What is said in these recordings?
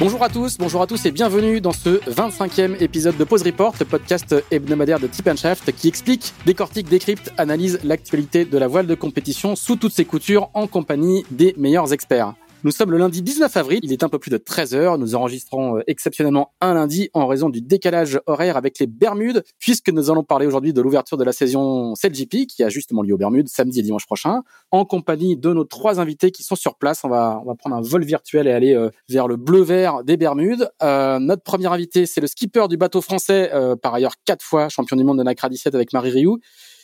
Bonjour à tous, bonjour à tous et bienvenue dans ce 25e épisode de Pause Report, podcast hebdomadaire de Tip Shaft qui explique, décortique, décrypte, analyse l'actualité de la voile de compétition sous toutes ses coutures en compagnie des meilleurs experts. Nous sommes le lundi 19 avril, il est un peu plus de 13 heures. Nous enregistrons euh, exceptionnellement un lundi en raison du décalage horaire avec les Bermudes, puisque nous allons parler aujourd'hui de l'ouverture de la saison 7GP qui a justement lieu aux Bermudes samedi et dimanche prochain, en compagnie de nos trois invités qui sont sur place. On va, on va prendre un vol virtuel et aller euh, vers le bleu-vert des Bermudes. Euh, notre premier invité, c'est le skipper du bateau français, par ailleurs quatre fois champion du monde de Nacra 17 avec Marie Rioux.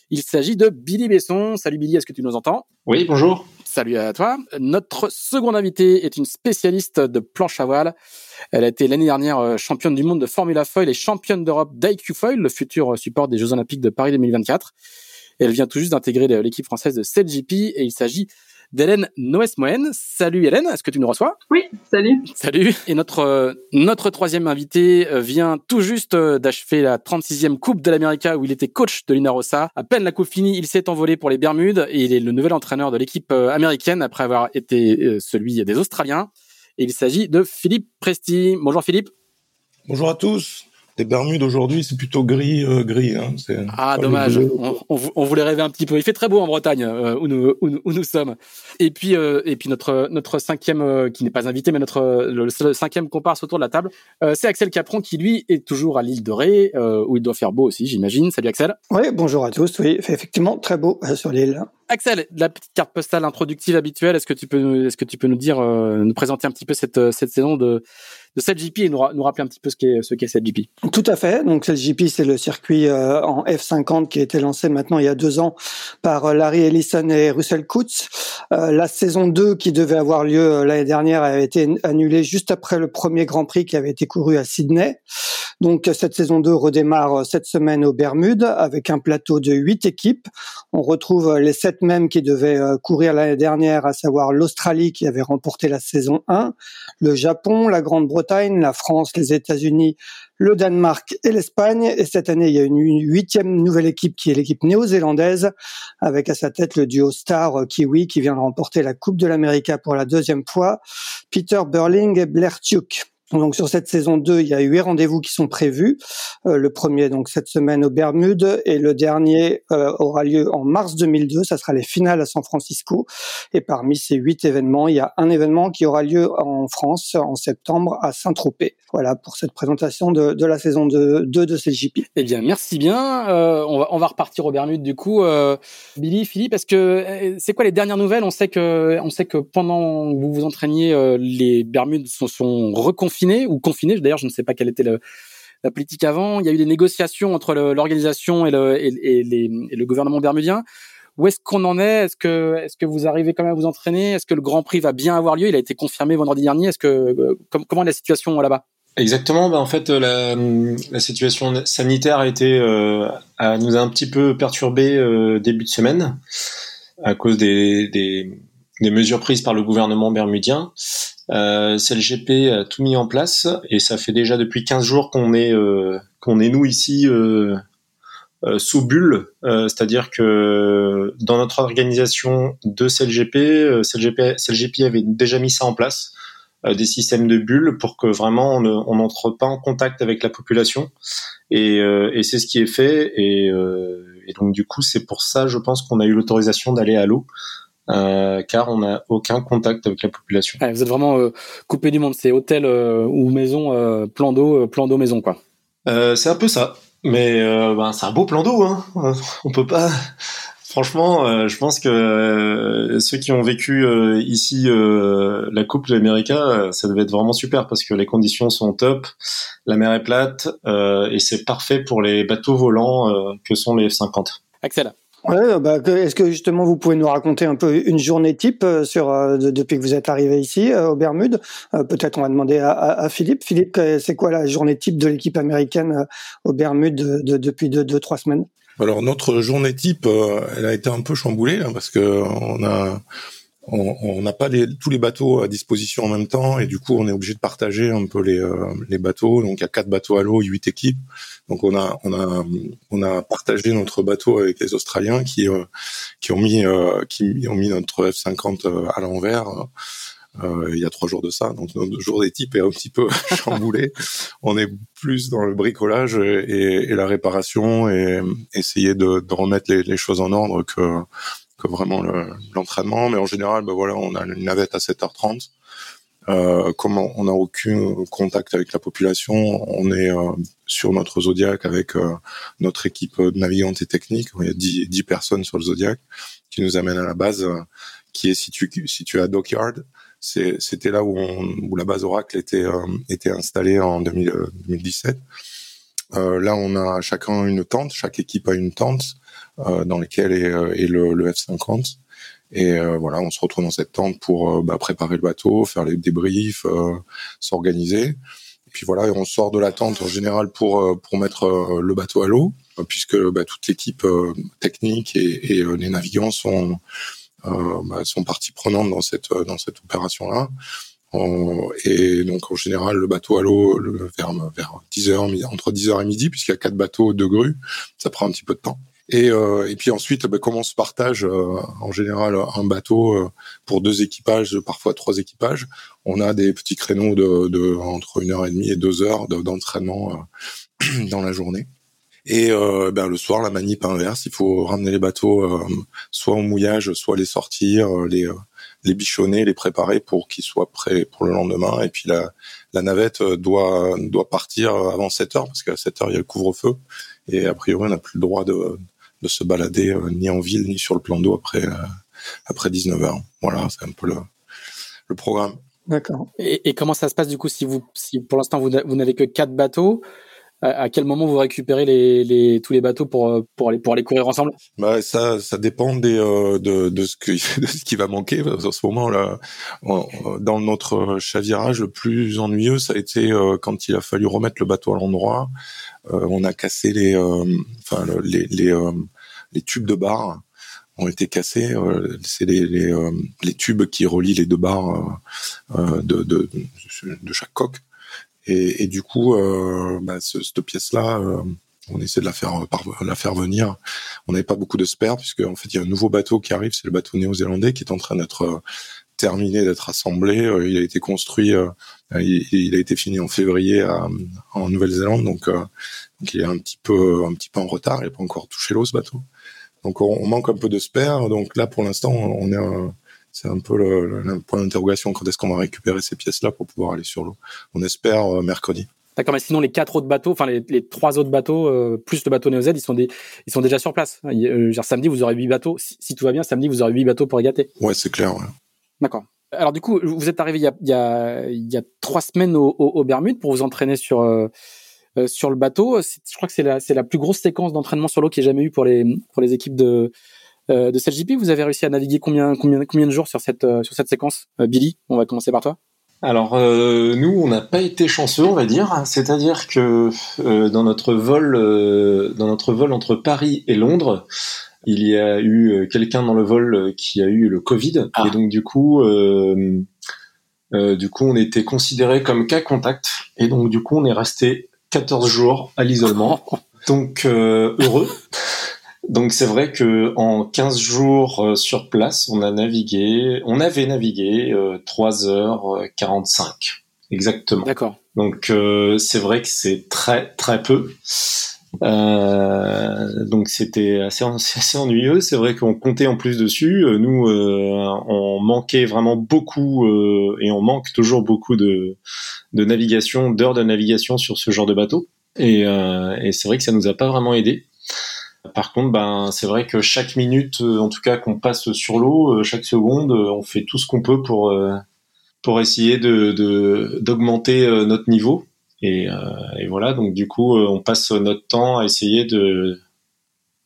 Il s'agit de Billy Besson. Salut Billy, est-ce que tu nous entends? Oui, bonjour. Salut à toi. Notre seconde invitée est une spécialiste de planche à voile. Elle a été l'année dernière euh, championne du monde de Formula Foil et championne d'Europe d'IQ Foil, le futur euh, support des Jeux Olympiques de Paris 2024. elle vient tout juste d'intégrer l'équipe française de 7GP et il s'agit d'Hélène Noès-Moen. Salut Hélène, est-ce que tu nous reçois? Oui, salut. Salut. Et notre euh, notre troisième invité euh, vient tout juste euh, d'achever la 36e Coupe de l'Amérique où il était coach de Lina Rossa. À peine la coupe finie, il s'est envolé pour les Bermudes et il est le nouvel entraîneur de l'équipe américaine après avoir été celui des Australiens. Et il s'agit de Philippe Presti. Bonjour Philippe. Bonjour à tous les Bermudes aujourd'hui, c'est plutôt gris, euh, gris. Hein. Ah, dommage. On, on, voulait rêver un petit peu. Il fait très beau en Bretagne, euh, où, nous, où, nous, sommes. Et puis, euh, et puis notre notre cinquième, qui n'est pas invité, mais notre le, cinquième comparse autour de la table, c'est Axel Capron, qui lui est toujours à l'île de Ré, où il doit faire beau aussi, j'imagine. Salut Axel. Oui, bonjour à tous. Oui, il fait effectivement très beau sur l'île. Axel, la petite carte postale introductive habituelle, est-ce que tu peux, est-ce que tu peux nous dire, nous présenter un petit peu cette cette saison de de 7GP et nous, rappeler un petit peu ce qu'est ce qu'est 7GP. Tout à fait. Donc 7GP, c'est le circuit euh, en F50 qui a été lancé maintenant il y a deux ans par euh, Larry Ellison et Russell Coutts. Euh, la saison 2 qui devait avoir lieu l'année dernière a été annulée juste après le premier Grand Prix qui avait été couru à Sydney. Donc cette saison 2 redémarre cette semaine aux Bermudes avec un plateau de huit équipes. On retrouve les sept mêmes qui devaient courir l'année dernière, à savoir l'Australie qui avait remporté la saison 1, le Japon, la Grande-Bretagne la France, les États-Unis, le Danemark et l'Espagne. Et cette année, il y a une huitième nouvelle équipe qui est l'équipe néo-zélandaise, avec à sa tête le duo star euh, Kiwi qui vient de remporter la Coupe de l'Amérique pour la deuxième fois, Peter Burling et Blair Tuke. Donc sur cette saison 2, il y a huit rendez-vous qui sont prévus. Euh, le premier donc cette semaine aux Bermudes et le dernier euh, aura lieu en mars 2002. Ça sera les finales à San Francisco. Et parmi ces huit événements, il y a un événement qui aura lieu en France en septembre à Saint-Tropez. Voilà pour cette présentation de, de la saison 2 de CJP. Eh bien, merci bien. Euh, on, va, on va repartir aux Bermudes du coup. Euh, Billy, Philippe, est-ce que c'est quoi les dernières nouvelles? On sait que on sait que pendant que vous vous entraîniez, les Bermudes sont, sont ou confiné. D'ailleurs, je ne sais pas quelle était la politique avant. Il y a eu des négociations entre l'organisation et le, gouvernement bermudien. Où est-ce qu'on en est? Est-ce que, vous arrivez quand même à vous entraîner? Est-ce que le Grand Prix va bien avoir lieu? Il a été confirmé vendredi dernier. Est-ce que euh, comment est la situation là-bas? Exactement. Bah en fait, la, la, situation sanitaire a été euh, nous a un petit peu perturbé euh, début de semaine à cause des mesures prises par le gouvernement bermudien. Euh, a tout mis en place et ça fait déjà depuis 15 jours qu'on est euh, qu'on est nous ici euh, euh sous bulle, euh, c'est-à-dire que dans notre organisation de CLGP, CLGP, CLGP avait déjà mis ça en place, des systèmes de bulles pour que vraiment on n'entre pas en contact avec la population. Et, et c'est ce qui est fait et, et donc du coup c'est pour ça je pense qu'on a eu l'autorisation d'aller à l'eau euh, car on n'a aucun contact avec la population. vous êtes vraiment euh, coupé du monde, c'est hôtel euh, ou maison, plan d'eau, plan d'eau maison quoi. c'est un peu ça, mais ben, c'est un beau plan d'eau. Hein. On peut pas. Franchement, je pense que ceux qui ont vécu ici la Coupe de l'Amérique, ça devait être vraiment super parce que les conditions sont top, la mer est plate et c'est parfait pour les bateaux volants que sont les F-50. Axel Ouais, bah, est-ce que justement vous pouvez nous raconter un peu une journée type euh, sur euh, depuis que vous êtes arrivé ici euh, aux Bermudes? Peut-être on va demander à, à, Philippe. Philippe, c'est quoi la journée type de l'équipe américaine aux Bermudes de, depuis deux, deux, trois semaines? Alors notre journée type, elle a été un peu chamboulée hein, parce que on a on n'a pas les, tous les bateaux à disposition en même temps et du coup on est obligé de partager un peu les, euh, les bateaux. Donc il y a quatre bateaux à l'eau, huit équipes. Donc on a on a on a partagé notre bateau avec les Australiens qui euh, qui ont mis euh, qui ont mis notre F50 à l'envers. il y a trois jours de ça, donc notre jour des types est un petit peu chamboulé. On est plus dans le bricolage et, et la réparation et essayer de, de remettre les, les, choses en ordre que que vraiment l'entraînement. mais en général, ben voilà, on a une navette à 7h30. Euh, comme on n'a aucun contact avec la population, on est euh, sur notre Zodiac avec euh, notre équipe navigante et technique. Il y a 10, 10, personnes sur le Zodiac qui nous amènent à la base euh, qui est située, située à Dockyard. C'était là où, on, où, la base Oracle était, était installée en 2000, 2017. là, on a chacun une tente, chaque équipe a une tente euh, dans lesquels est, euh, est le, le, F-50. Et euh, voilà, on se retrouve dans cette tente pour bah, préparer le bateau, faire les débriefs, s'organiser. Et puis voilà, on sort de la tente en général pour pour mettre le bateau à l'eau, puisque bah, toute l'équipe technique et, et, les navigants sont bah, sont partie prenante dans cette dans cette opération là. Et donc en général, le bateau à l'eau vers vers 10 heures, entre 10 heures et midi, puisqu'il y a quatre bateaux de grue, ça prend un petit peu de temps. Et, euh, et puis ensuite, ben, comment on se partage euh, en général un bateau euh, pour deux équipages, parfois trois équipages? On a des petits créneaux de, de entre une heure et demie et deux heures d'entraînement dans la journée. Et ben, le soir, la manip inverse, il faut ramener les bateaux soit au mouillage, soit les sortir, les les bichonner, les préparer pour qu'ils soient prêts pour le lendemain. Et puis la, la navette doit doit partir avant 7 heures parce qu'à 7 heures il y a le couvre-feu et a priori on n'a plus le droit de de se balader euh, ni en ville ni sur le plan d'eau après euh, après 19 h Voilà, c'est un peu le, le programme. D'accord. Et, et, comment ça se passe du coup si vous si pour l'instant vous, vous n'avez que quatre bateaux à quel moment vous récupérez les, les, tous les bateaux pour euh, pour aller pour aller courir ensemble? Bah ça ça dépend des de, de ce qui de ce qui va manquer en ce moment là dans notre chavirage le plus ennuyeux ça a été quand il a fallu remettre le bateau à l'endroit euh, on a cassé les, euh, enfin les, les, euh, les tubes de barres ont été cassés. c'est les, les, les, tubes qui relient les deux barres de, de, de, chaque coque. Et, et du coup, bah, cette pièce-là, on essaie de la faire la faire venir. On n'avait pas beaucoup de spares puisque en fait il y a un nouveau bateau qui arrive, c'est le bateau néo-zélandais qui est en train d'être terminé, d'être assemblé. Il a été construit euh, il, a été fini en février à, en Nouvelle-Zélande, donc, euh, donc, il est un petit peu un petit peu en retard. Il n'a pas encore touché l'eau ce bateau. Donc on, manque un peu de spare. Donc là pour l'instant on est c'est un peu le, le point d'interrogation quand est-ce qu'on va récupérer ces pièces-là pour pouvoir aller sur l'eau? On espère euh, mercredi. D'accord, mais sinon les quatre autres bateaux, enfin les, les trois autres bateaux euh, plus le bateau ils sont des, ils sont déjà sur place. Euh, genre, samedi vous aurez huit bateaux. Si, si, tout va bien, samedi vous aurez huit bateaux pour régater. Ouais, c'est clair. Ouais. D'accord. Alors du coup, vous êtes arrivé il y a, il y a, il y a trois semaines au, au, Bermudes pour vous entraîner sur euh, sur le bateau. Je crois que c'est la, c'est la plus grosse séquence d'entraînement sur l'eau qu'il y ait jamais eu pour les pour les équipes de euh, de CLJP. Vous avez réussi à naviguer combien combien combien de jours sur cette euh, sur cette séquence, euh, Billy? On va commencer par toi. Alors nous, on n'a pas été chanceux, on va dire. C'est-à-dire que dans notre vol dans notre vol entre Paris et Londres il y a eu quelqu'un dans le vol qui a eu le Covid ah. et donc du coup euh, du coup on était considéré comme cas contact et donc du coup on est resté 14 jours à l'isolement donc euh, heureux donc c'est vrai que en 15 jours sur place on a navigué on avait navigué 3h45 exactement d'accord donc c'est vrai que c'est très très peu euh, donc c'était assez, assez ennuyeux. C'est vrai qu'on comptait en plus dessus. Euh, nous, euh, on manquait vraiment beaucoup euh, et on manque toujours beaucoup de, de navigation, d'heures de navigation sur ce genre de bateau. Et, et c'est vrai que ça nous a pas vraiment aidé. Par contre, ben c'est vrai que chaque minute, en tout cas qu'on passe sur l'eau, chaque seconde, on fait tout ce qu'on peut pour pour essayer de d'augmenter notre niveau. Et, euh, voilà, donc du coup, euh, on passe notre temps à essayer de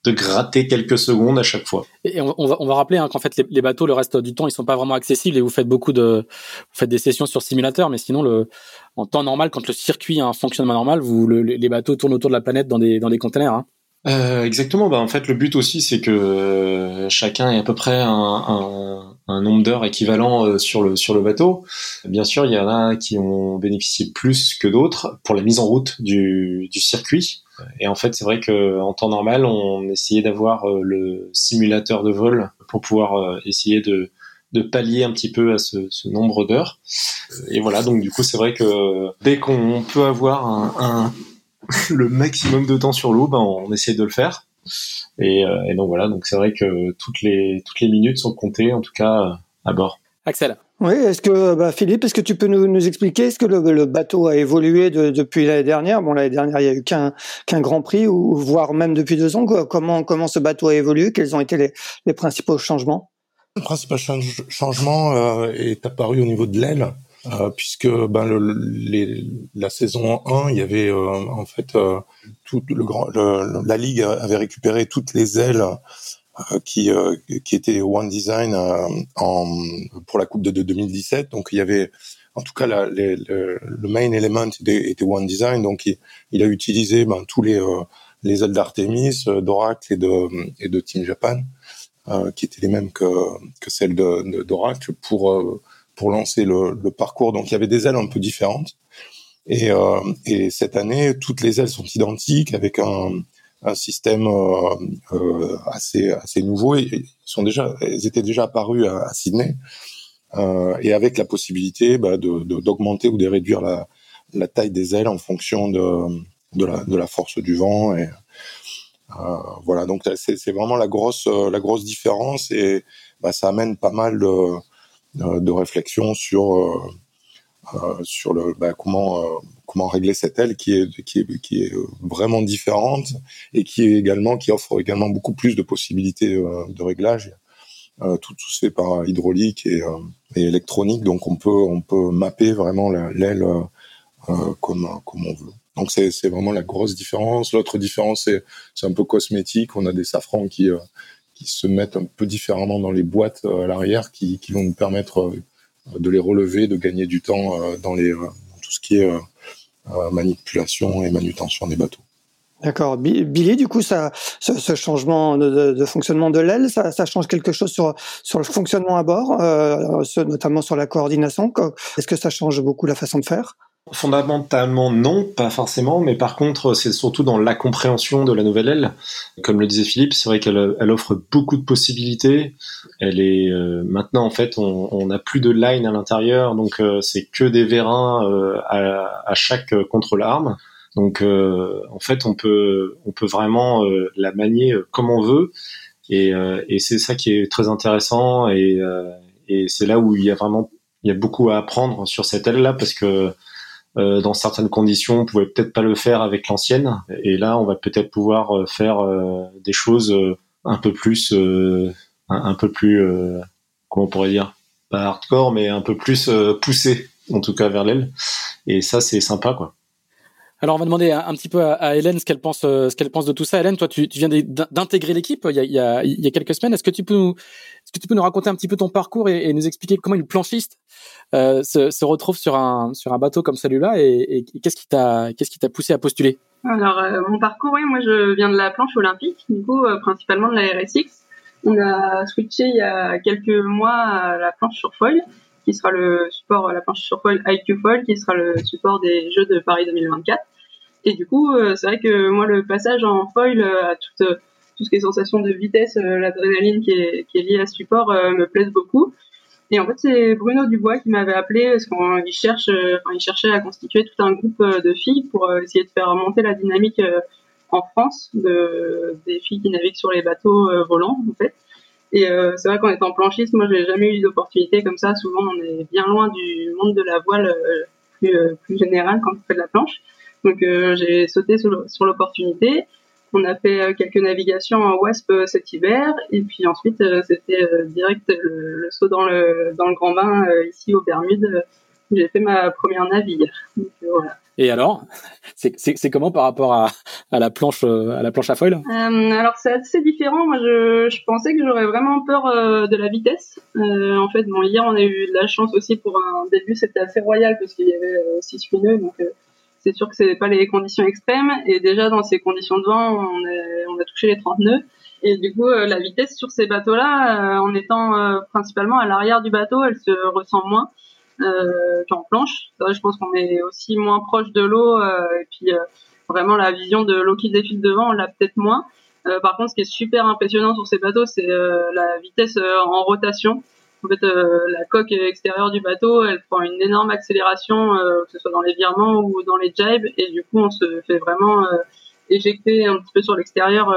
de gratter quelques secondes à chaque fois. Et on, va, on va rappeler hein, qu'en fait les, bateaux le reste du temps ils sont pas vraiment accessibles et vous faites beaucoup de faites des sessions sur simulateur, mais sinon le en temps normal quand le circuit a un fonctionnement normal, vous les bateaux tournent autour de la planète dans des dans des containers. Hein. Euh, exactement. Bah, en fait, le but aussi, c'est que euh, chacun ait à peu près un, un, un nombre d'heures équivalent euh, sur le sur le bateau. Bien sûr, il y en a qui ont bénéficié plus que d'autres pour la mise en route du, du circuit. Et en fait, c'est vrai que en temps normal, on essayait d'avoir le simulateur de vol pour pouvoir essayer de de pallier un petit peu à ce, ce nombre d'heures. Et voilà, donc du coup, c'est vrai que dès qu'on peut avoir un, un le maximum de temps sur l'eau, ben, on essaie de le faire. Et, euh, et donc voilà, donc c'est vrai que toutes les toutes les minutes sont comptées, en tout cas euh, à bord. Axel. Oui, est-ce que bah, Philippe, est-ce que tu peux nous, nous expliquer est-ce que le, le, bateau a évolué de, depuis l'année dernière? Bon, l'année dernière, il y a eu qu'un qu'un Grand Prix, ou voire même depuis deux ans. Comment comment ce bateau a évolué? Quels ont été les, les principaux changements? Le principal changement euh, est apparu au niveau de l'aile. Euh, puisque ben, le, les, la saison 1, il y avait euh, en fait euh, tout le grand, le, la ligue avait récupéré toutes les ailes qui qui étaient One Design en, pour la Coupe de, de, 2017. Donc il y avait en tout cas la, le, le, main element était, était, One Design. Donc il, il a utilisé ben, tous les les ailes d'Artemis, d'Oracle et de et de Team Japan, qui étaient les mêmes que que celles d'Oracle pour pour lancer le, parcours. Donc il y avait des ailes un peu différentes. Et, euh, et, cette année, toutes les ailes sont identiques avec un, système euh, euh, assez assez nouveau. Ils déjà, étaient déjà apparues à, Sydney. Et avec la possibilité bah, d'augmenter ou de réduire la, taille des ailes en fonction de, la, force du vent. Et, voilà, donc c'est vraiment la grosse, la grosse différence et bah, ça amène pas mal de, de réflexion sur euh, euh, sur le bah, comment comment régler cette aile qui est qui est qui est vraiment différente et qui est également qui offre également beaucoup plus de possibilités de réglage. tout, tout se fait par hydraulique et, électronique, donc on peut on peut mapper vraiment l'aile comme comme on veut. Donc c'est vraiment la grosse différence. L'autre différence c'est un peu cosmétique. On a des safrans qui qui se mettent un peu différemment dans les boîtes euh, à l'arrière, qui, vont nous permettre euh, de les relever, de gagner du temps euh, dans, tout ce qui est manipulation et manutention des bateaux. D'accord. Billy, du coup, ce, changement de, fonctionnement de l'aile, ça, change quelque chose sur, le fonctionnement à bord, notamment sur la coordination. Est-ce que ça change beaucoup la façon de faire? Fondamentalement non, pas forcément, mais par contre c'est surtout dans la compréhension de la nouvelle aile. Comme le disait Philippe, c'est vrai qu'elle elle offre beaucoup de possibilités. Elle est euh, maintenant en fait on n'a plus de line à l'intérieur, donc euh, c'est que des vérins euh, à, à, chaque contre-larme. Donc en fait on peut on peut vraiment la manier comme on veut et, et c'est ça qui est très intéressant et, et c'est là où il y a vraiment il y a beaucoup à apprendre sur cette aile là parce que euh, dans certaines conditions, on pouvait peut-être pas le faire avec l'ancienne. Et là, on va peut-être pouvoir euh, faire euh, des choses un peu plus, un, peu plus, comment on pourrait dire, pas hardcore, mais un peu plus poussé, en tout cas vers l'aile. Et ça, c'est sympa, quoi. Alors on va demander un, petit peu à, Hélène ce qu'elle pense, ce qu'elle pense de tout ça. Hélène, toi, tu, viens d'intégrer l'équipe il, il, y a, quelques semaines. Est-ce que tu peux nous, est-ce que tu peux nous raconter un petit peu ton parcours et, nous expliquer comment une planchiste euh, se, retrouve sur un sur un bateau comme celui-là et, qu'est-ce qui t'a qu'est-ce qui t'a poussé à postuler? Alors euh, mon parcours, oui, moi je viens de la planche olympique, du coup euh, principalement de la RSX. On a switché il y a quelques mois à la planche sur foil qui sera le support, la planche sur foil IQ Foil, qui sera le support des Jeux de Paris 2024. Et du coup, c'est vrai que moi, le passage en foil à toute, tout ce qui est sensation de vitesse, l'adrénaline qui est, liée à ce support me plaise beaucoup. Et en fait, c'est Bruno Dubois qui m'avait appelé parce qu'il cherche, euh, enfin, il cherchait à constituer tout un groupe euh, de filles pour euh, essayer de faire remonter la dynamique en France de, des filles qui naviguent sur les bateaux volants, en fait. Et c'est vrai qu'en étant planchiste, moi, j'ai jamais eu d'opportunité comme ça. Souvent, on est bien loin du monde de la voile plus, plus général quand on fait de la planche. Donc, j'ai sauté sur l'opportunité. On a fait euh, quelques navigations en WASP euh, cet hiver et puis ensuite euh, c'était direct le, saut dans le dans le grand bain ici aux Bermudes J'ai fait ma première navire. Donc, voilà. Et alors, c'est comment par rapport à, à, la planche à la planche à foil? Euh, Alors c'est assez différent. Moi, je, je pensais que j'aurais vraiment peur euh, de la vitesse. Euh, en fait, bon, hier on a eu de la chance aussi pour un début, c'était assez royal parce qu'il y avait euh, six pneus, donc euh, c'est sûr que c'est pas les conditions extrêmes. Et déjà dans ces conditions de vent, on, est, on a touché les 30 nœuds. Et du coup, la vitesse sur ces bateaux-là, en étant principalement à l'arrière du bateau, elle se ressent moins euh, en planche. je pense qu'on est aussi moins proche de l'eau euh, et puis euh, vraiment la vision de l'eau qui défile devant, on l'a peut-être moins. Euh, par contre, ce qui est super impressionnant sur ces bateaux, c'est la vitesse en rotation. En fait, la coque extérieure du bateau, elle prend une énorme accélération, que ce soit dans les virements ou dans les jibes, et du coup, on se fait vraiment éjecter un petit peu sur l'extérieur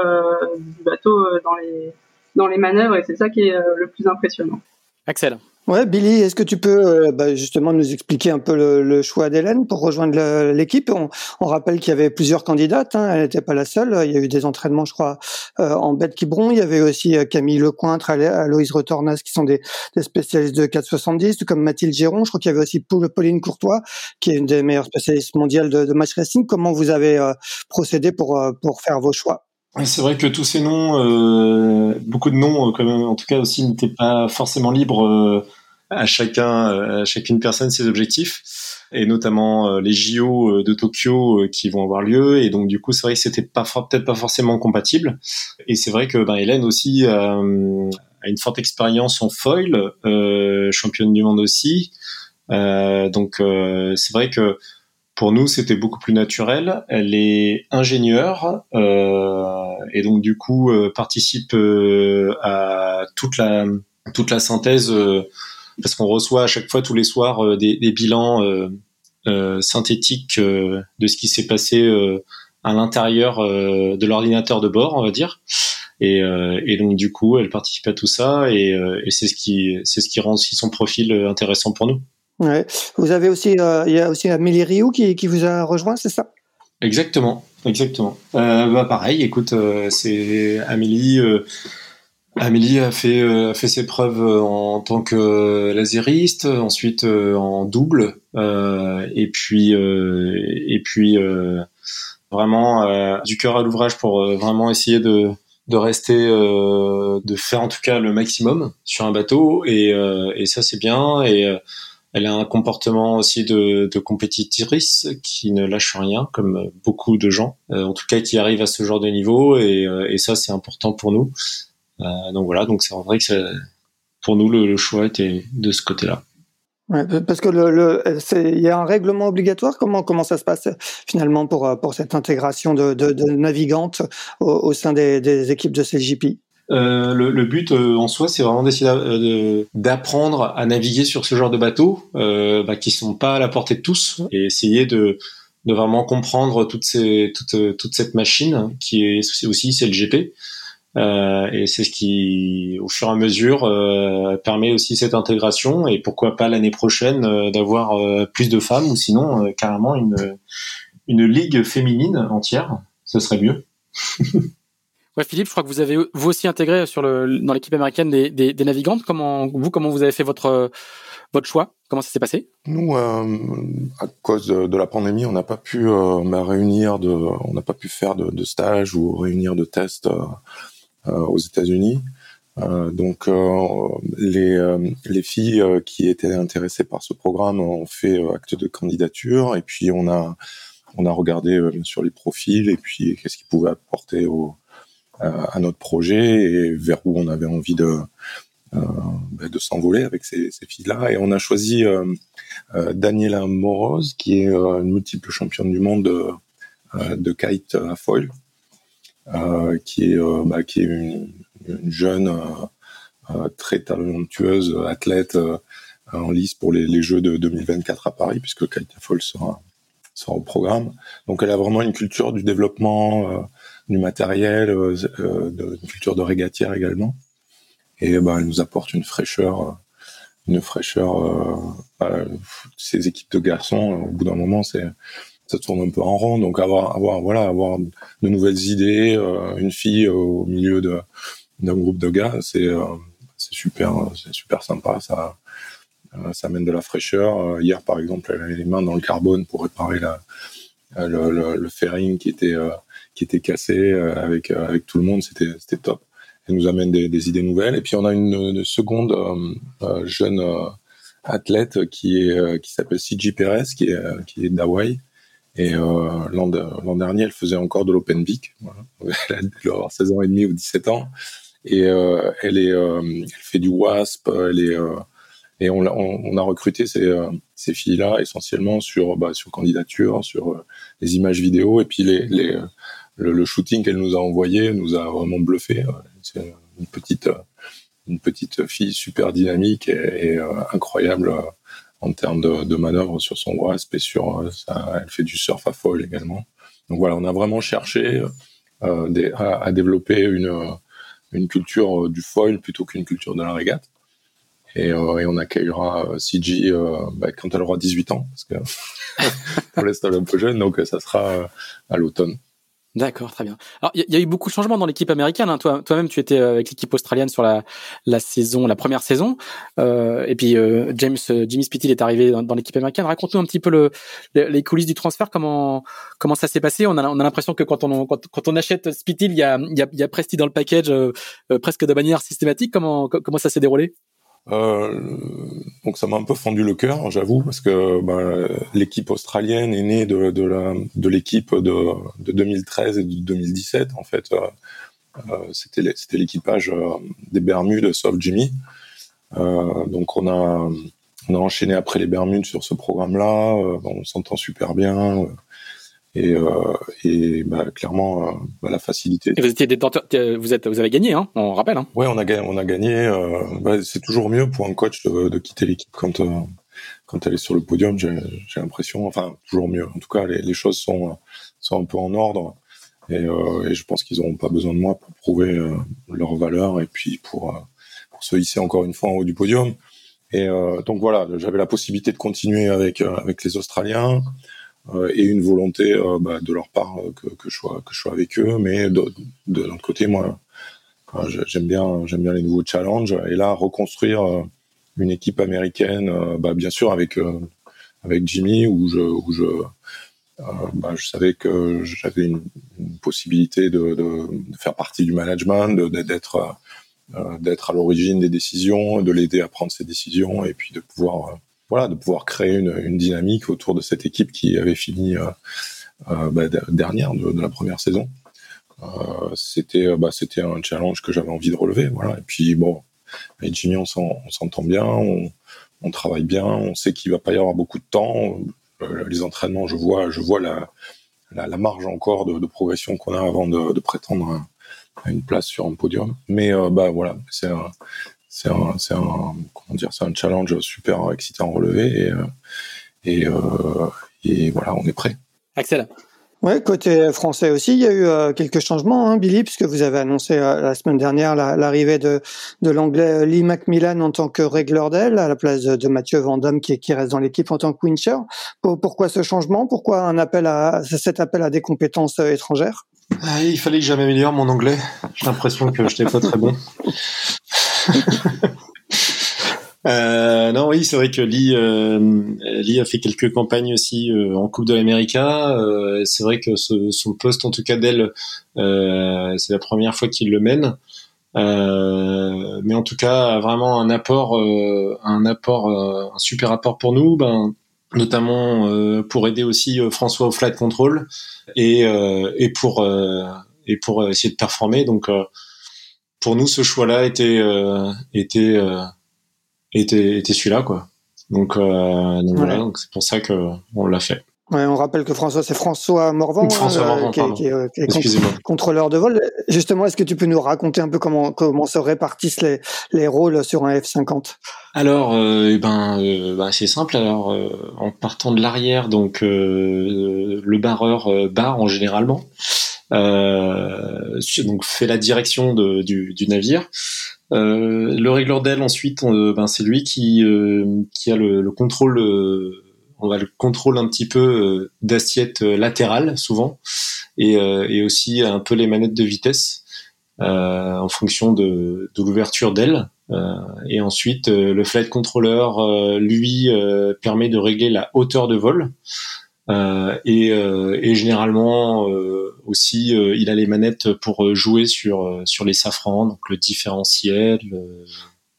du bateau dans les dans les manœuvres, et c'est ça qui est le plus impressionnant. Axel. Ouais, Billy, est-ce que tu peux euh, bah, justement nous expliquer un peu le, le choix d'Hélène pour rejoindre l'équipe? On, on, rappelle qu'il y avait plusieurs candidates, hein, elle n'était pas la seule. Il y a eu des entraînements, je crois, euh, en bête Quiberon. Il y avait aussi euh, Camille Lecointre, Aloïse Retornas, qui sont des, des, spécialistes de 470, comme Mathilde Géron. Je crois qu'il y avait aussi Pauline Courtois, qui est une des meilleures spécialistes mondiales de, de match racing. Comment vous avez procédé pour, pour faire vos choix? C'est vrai que tous ces noms, euh, beaucoup de noms, quand même, en tout cas aussi, n'étaient pas forcément libres euh, à chacun, euh, à chacune personne ses objectifs, et notamment les JO de Tokyo qui vont avoir lieu. Et donc du coup, c'est vrai que c'était pas peut-être pas forcément compatible. Et c'est vrai que ben, Hélène aussi a une forte expérience en foil, championne du monde aussi. donc c'est vrai que pour nous, c'était beaucoup plus naturel. Elle est ingénieure euh, et donc du coup euh, participe euh, à toute la toute la synthèse euh, parce qu'on reçoit à chaque fois tous les soirs euh, des, des, bilans synthétiques de ce qui s'est passé à l'intérieur de l'ordinateur de bord, on va dire. Et, et, donc du coup, elle participe à tout ça et, et c'est ce qui c'est ce qui rend aussi son profil intéressant pour nous. Vous avez aussi, euh, il y a aussi Amélie Rioux qui, vous a rejoint, c'est ça? Exactement, exactement. Euh, bah pareil, écoute, euh, Amélie. Amélie a fait ses preuves en tant que lasériste, ensuite en double, et puis et puis vraiment du cœur à l'ouvrage pour vraiment essayer de de rester, de faire en tout cas le maximum sur un bateau, et, et ça c'est bien et elle a un comportement aussi de, compétitrice qui ne lâche rien, comme beaucoup de gens, euh, en tout cas qui arrivent à ce genre de niveau, et, euh, ça c'est important pour nous. Euh, donc voilà, donc c'est vrai que pour nous le, choix était de ce côté-là. Parce que il y a un règlement obligatoire. Comment ça se passe finalement pour cette intégration de, de, navigantes au, au sein des, des équipes de CJP euh, le, le, but euh, en soi, c'est vraiment d'essayer euh, d'apprendre à naviguer sur ce genre de bateaux euh, bah, qui sont pas à la portée de tous et essayer de, de vraiment comprendre toute, ces, toute, toute cette machine qui est aussi c'est le GP. Euh, et c'est ce qui, au fur et à mesure, euh, permet aussi cette intégration. Et pourquoi pas l'année prochaine d'avoir plus de femmes ou sinon carrément une, une ligue féminine entière. Ce serait mieux. Ouais, Philippe, je crois que vous avez vous aussi intégré sur le, dans l'équipe américaine des, des, navigantes. Comment vous, comment vous avez fait votre votre choix? Comment ça s'est passé? Nous, euh, à cause de, la pandémie, on n'a pas pu euh, bah, réunir de, on n'a pas pu faire de, de stage ou réunir de tests euh, aux États-Unis. Donc, les les filles qui étaient intéressées par ce programme ont fait acte de candidature et puis on a on a regardé sur les profils et puis qu'est-ce qu'ils pouvaient apporter au à notre projet et vers où on avait envie de euh, ben, de s'envoler avec ces, ces filles-là. Et on a choisi euh, euh, Daniela Moroz, qui est une multiple championne du monde de, de kite à foil, qui est bah, qui est une, une jeune très talentueuse athlète en lice pour les, les, Jeux de 2024 à Paris, puisque Kite à Foil sera, sera au programme. Donc elle a vraiment une culture du développement du matériel, euh, euh, de, une culture de régatière également. Et ben, elle nous apporte une fraîcheur, euh, une fraîcheur. Euh, ces équipes de garçons, au bout d'un moment, c'est ça tourne un peu en rond. Donc avoir, avoir, voilà, avoir de nouvelles idées, une fille au milieu de d'un groupe de gars, c'est c'est super, c'est super sympa. Ça, ça amène de la fraîcheur. hier, par exemple, elle avait les mains dans le carbone pour réparer la, le, le, le fairing qui était qui était cassé avec avec tout le monde. C'était c'était top. Elle nous amène des, idées nouvelles. Et puis on a une, seconde jeune athlète qui qui s'appelle CJ Perez, qui est qui est d'Hawaï et euh, l'an dernier, elle faisait encore de l'open beak. Voilà. Elle doit avoir 16 ans et demi ou 17 ans. Et euh, elle est, euh, elle fait du wasp. Elle est euh, et on, on, a recruté ces, euh, ces filles-là essentiellement sur bah, sur candidature, sur les images vidéo et puis les, les le, le, shooting qu'elle nous a envoyé nous a vraiment bluffé. C'est une petite une petite fille super dynamique et, et incroyable en termes de, de manœuvre sur son wasp et sur euh, ça, elle fait du surf à foil également. Donc voilà, on a vraiment cherché euh, des, à, à, développer une, euh, une culture du foil plutôt qu'une culture de la régate. Et, euh, et on accueillera CG bah, quand elle aura 18 ans, parce que elle est un peu jeune, donc ça sera à l'automne. D'accord, très bien. Alors, il y, a eu beaucoup de changements dans l'équipe américaine. Hein. Toi, toi-même, tu étais euh, avec l'équipe australienne sur la, la saison, la première saison. Euh, et puis euh, James, euh, Jimmy Spittle est arrivé dans, l'équipe américaine. Raconte-nous un petit peu le, les coulisses du transfert. Comment comment ça s'est passé On a, on a l'impression que quand on quand, on achète Spittle, il y a y a, y a Presti dans le package euh, presque de manière systématique. Comment comment ça s'est déroulé? Euh, donc ça m'a un peu fendu le cœur, j'avoue, parce que bah, l'équipe australienne est née de, de, la, de l'équipe de, de 2013 et de 2017. En fait, euh, euh, c'était, c'était l'équipage euh, des Bermudes sauf Jimmy. Euh, donc on a, on a enchaîné après les Bermudes sur ce programme-là. on s'entend super bien et, euh, et bah, clairement euh, bah, la facilité. Et vous étiez détenteur, vous êtes, vous avez gagné, hein, on rappelle. Hein. Ouais, on a gagné, on a gagné. Euh, bah, c'est toujours mieux pour un coach de, de quitter l'équipe quand euh, quand elle est sur le podium. J'ai l'impression, enfin toujours mieux. En tout cas, les, les, choses sont sont un peu en ordre. Et, euh, et je pense qu'ils n'auront pas besoin de moi pour prouver euh, leur valeur et puis pour, pour se hisser encore une fois en haut du podium. Et donc voilà, j'avais la possibilité de continuer avec avec les Australiens. Euh, et une volonté euh, bah, de leur part euh, que, que, je sois que je sois avec eux. Mais de, de l'autre côté moi j'aime bien j'aime bien les nouveaux challenges. Et là reconstruire une équipe américaine bah, bien sûr avec avec Jimmy où je où je bah, je savais que j'avais une, une, possibilité de, de, de, faire partie du management d'être d'être à l'origine des décisions de l'aider à prendre ses décisions et puis de pouvoir voilà, de pouvoir créer une, dynamique autour de cette équipe qui avait fini euh, euh, bah, dernière de, la première saison. Euh, c'était bah, c'était un challenge que j'avais envie de relever. Voilà. Et puis bon, avec Jimmy, on s'entend bien, on, travaille bien, on sait qu'il va pas y avoir beaucoup de temps. Les entraînements, je vois, je vois la, marge encore de, progression qu'on a avant de, prétendre à, une place sur un podium. Mais bah voilà, c'est c'est un, c'est un, comment dire, c'est un challenge super excitant à relever et, euh, et, euh, et voilà, on est prêt. Axel. Ouais, côté français aussi, il y a eu euh, quelques changements, hein, Billy, puisque vous avez annoncé euh, la semaine dernière l'arrivée de, de l'anglais Lee Macmillan en tant que règleur d'aile à la place de, de Mathieu Vandamme qui, qui reste dans l'équipe en tant que wincher. Pour, pourquoi ce changement? Pourquoi un appel à cet appel à des compétences étrangères? Ah, Il fallait que j'améliore mon anglais. J'ai l'impression que je n'étais pas très bon. euh, non, oui, c'est vrai que Lee, euh, Lee a fait quelques campagnes aussi euh, en Coupe de l'Amérique. Euh, c'est vrai que ce, son poste, en tout cas d'elle, euh, c'est la première fois qu'il le mène. Euh, mais en tout cas, vraiment un apport, un apport, un super apport pour nous. Ben, notamment pour aider aussi François au flight control et, et pour et pour essayer de performer. Donc pour nous, ce choix-là était euh, était, euh, était était celui-là, quoi. Donc, euh, donc voilà, donc c'est pour ça que on l'a fait. Ouais, on rappelle que François, c'est François Morvan, François Morvan qui, est, qui, est, qui est contrôleur de vol. Justement, est-ce que tu peux nous raconter un peu comment comment se répartissent les, les rôles sur un F50 Alors, euh, eh ben, euh, bah, c'est simple. Alors, en partant de l'arrière, donc le barreur barre en généralement. Euh, donc fait la direction du, navire. Euh, le régleur d'aile ensuite, ben, c'est lui qui, euh, qui a le, le contrôle, on va le contrôle un petit peu d'assiette latérale souvent, et, et, aussi un peu les manettes de vitesse en fonction de, de l'ouverture d'aile. et ensuite, le flight controller, lui, permet de régler la hauteur de vol. Et, et, généralement aussi, il a les manettes pour jouer sur sur les safrans, donc le différentiel,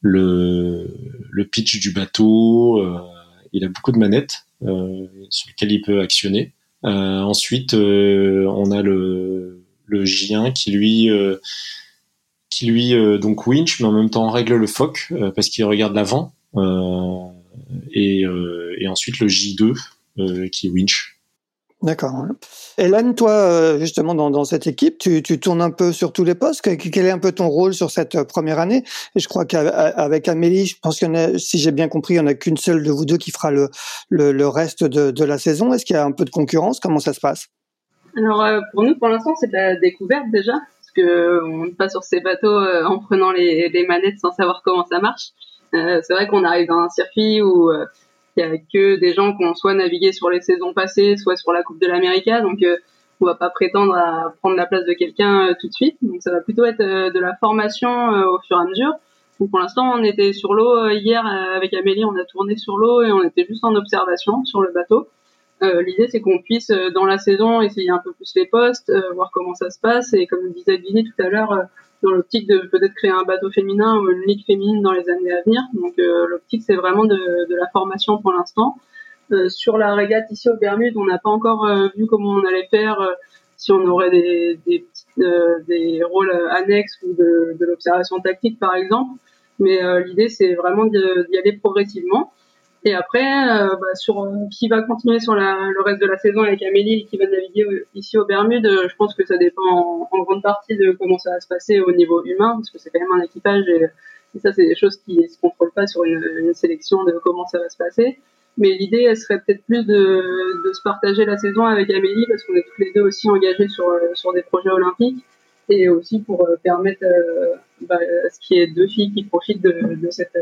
le, le pitch du bateau. il a beaucoup de manettes sur lesquelles il peut actionner. ensuite, on a le le J1 qui lui euh, qui lui euh, donc winch mais en même temps règle le foc euh, parce qu'il regarde l'avant et, et ensuite le J2 qui winch D'accord. Hélène, toi, justement, dans, dans cette équipe, tu, tu, tournes un peu sur tous les postes. Quel est un peu ton rôle sur cette première année? Et je crois qu'avec Amélie, je pense qu'il y a, si j'ai bien compris, il n'y en a qu'une seule de vous deux qui fera le, le, le reste de, de la saison. Est-ce qu'il y a un peu de concurrence? Comment ça se passe? Alors euh, pour nous, pour l'instant, c'est de la découverte déjà, parce que on pas sur ces bateaux euh, en prenant les, les, manettes sans savoir comment ça marche. Euh, c'est vrai qu'on arrive dans un circuit où il y a que des gens qui ont soit navigué sur les saisons passées, soit sur la Coupe de l'Amérique, donc on va pas prétendre à prendre la place de quelqu'un tout de suite. Donc ça va plutôt être de la formation au fur et à mesure. Donc pour l'instant, on était sur l'eau hier avec Amélie, on a tourné sur l'eau et on était juste en observation sur le bateau. Euh, L'idée, c'est qu'on puisse, euh, dans la saison, essayer un peu plus les postes, euh, voir comment ça se passe. Et comme disait Vinny tout à l'heure, euh, dans l'optique de peut-être créer un bateau féminin ou une ligue féminine dans les années à venir. Donc l'optique, c'est vraiment de, de, la formation pour l'instant. sur la régate ici aux Bermudes, on n'a pas encore vu comment on allait faire, si on aurait des, des, des rôles annexes ou de, de l'observation tactique, par exemple. Mais l'idée, c'est vraiment d'y aller progressivement. Et après, euh, bah, sur euh, qui va continuer sur la, le reste de la saison avec Amélie qui va naviguer ici aux Bermudes, euh, je pense que ça dépend en, grande partie de comment ça va se passer au niveau humain, parce que c'est quand même un équipage et, ça, c'est des choses qui se contrôlent pas sur une, une, sélection de comment ça va se passer. Mais l'idée, elle serait peut-être plus de, de, se partager la saison avec Amélie, parce qu'on est tous les deux aussi engagés sur, sur des projets olympiques, et aussi pour permettre bah, à ce qu'il y ait deux filles qui profitent de, de cette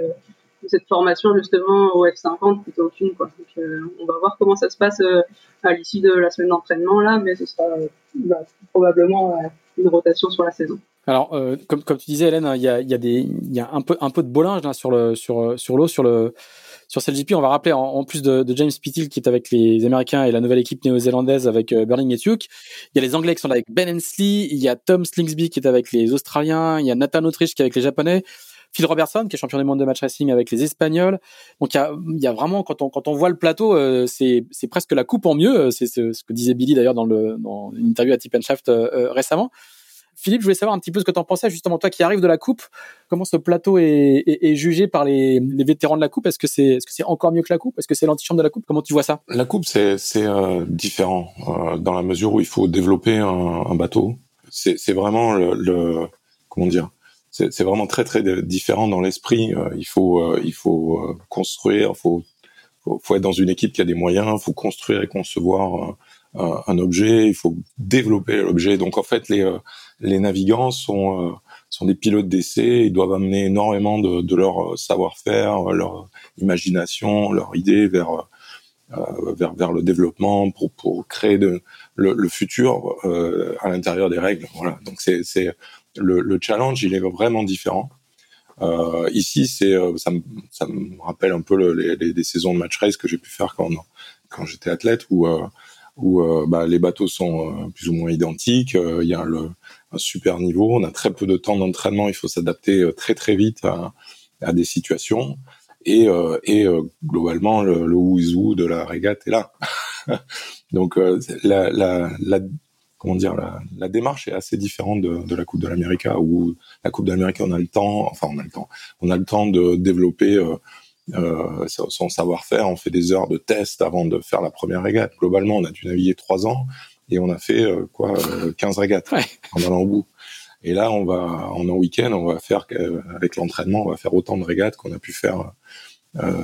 cette formation justement au F50 plutôt qu'une. Quoi. Donc, euh, on va voir comment ça se passe euh, à l'issue de la semaine d'entraînement là, mais ce sera euh, bah, probablement une rotation sur la saison. Alors, comme, tu disais, Hélène, il y a, un peu, de bollinge là, sur le, sur, sur l'eau, sur sur GP. On va rappeler en, plus de, James Pittil qui est avec les Américains et la nouvelle équipe néo-zélandaise avec Berling et Tuke. Il y a les Anglais qui sont là avec Ben Hensley. Il y a Tom Slingsby qui est avec les Australiens. Il y a Nathan Autriche qui est avec les Japonais. Phil Robertson, qui est champion du monde de match racing avec les Espagnols. Donc il y a, vraiment quand on quand on voit le plateau, euh, c'est presque la coupe en mieux. C'est ce, que disait Billy d'ailleurs dans le dans à Tip euh, euh, récemment. Philippe, je voulais savoir un petit peu ce que tu en pensais, justement, toi qui arrives de la Coupe, comment ce plateau est, jugé par les, les, vétérans de la Coupe? Est-ce que c'est est -ce c'est encore mieux que la Coupe? Est-ce que c'est l'antichambre de la Coupe? Comment tu vois ça? La Coupe, c'est euh, différent, euh, dans la mesure où il faut développer un, un bateau. C'est vraiment le, le, Comment dire c'est vraiment très très différent dans l'esprit. Euh, il faut euh, il faut euh, construire, faut, faut, faut être dans une équipe qui a des moyens, faut construire et concevoir un, un objet, il faut développer l'objet. Donc en fait les les navigants sont sont des pilotes d'essai, ils doivent amener énormément de, de leur savoir-faire, leur imagination, leur idée vers vers, vers le développement pour, pour créer de, le, le futur euh, à l'intérieur des règles. Voilà. Donc c'est le, le, challenge, il est vraiment différent. Euh, ici, c'est euh, ça, me, ça me rappelle un peu le, les, les, saisons de match race que j'ai pu faire quand quand j'étais athlète, où euh, où euh, bah, les bateaux sont plus ou moins identiques. Il y a le, un super niveau. On a très peu de temps d'entraînement. Il faut s'adapter très très vite à, à des situations. Et, et globalement, le, le who de la régate est là. Donc la, la, la, comment dire, la, la, démarche est assez différente de, de la Coupe de l'Amérique où la Coupe de l'Amérique on a le temps, enfin on a le temps, on a le temps de développer euh, euh, son savoir-faire. On fait des heures de test avant de faire la première régate. Globalement, on a dû naviguer trois ans et on a fait euh, quoi, 15 régates en allant au bout. Et là, on va en un week-end, on va faire avec l'entraînement, on va faire autant de régates qu'on a pu faire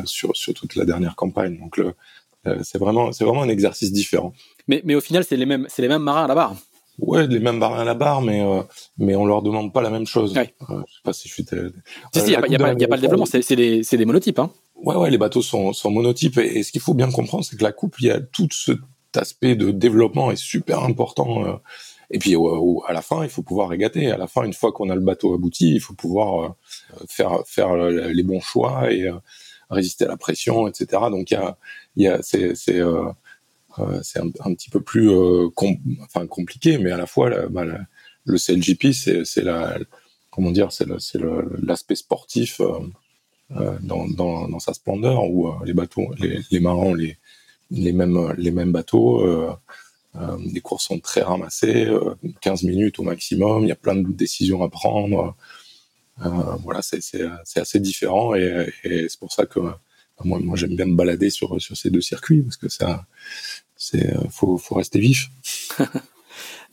sur sur toute la dernière campagne. Donc le, c'est vraiment c'est vraiment un exercice différent. Mais, mais au final, c'est les mêmes, c'est les mêmes marins à la barre. Ouais, les mêmes marins à la barre, mais euh, mais on leur demande pas la même chose. Ouais. Euh, je sais pas si je suis. Si, si, il n'y a, a, a, pas le développement, c'est des, des monotypes. Hein. Ouais, ouais, les bateaux sont, sont monotypes. Et, et ce qu'il faut bien comprendre, c'est que la coupe, il y a tout cet aspect de développement est super important. Euh, Et puis à la fin, il faut pouvoir régater. À la fin, une fois qu'on a le bateau abouti, il faut pouvoir faire faire les bons choix et résister à la pression, etc. Donc il y a, y a c'est c'est c'est un, un, petit peu plus enfin compliqué, mais à la fois bah, le CLGP, c'est c'est la comment dire, c'est l'aspect sportif euh, dans, dans, dans, sa splendeur, où euh, les bateaux, les, les, marins ont les, les, mêmes, les mêmes bateaux. Euh, les courses sont très ramassées, 15 minutes au maximum. Il y a plein de décisions à prendre. Voilà, c'est assez différent et, et c'est pour ça que moi, moi j'aime bien me balader sur, sur ces deux circuits parce que ça, c'est faut, faut rester vif.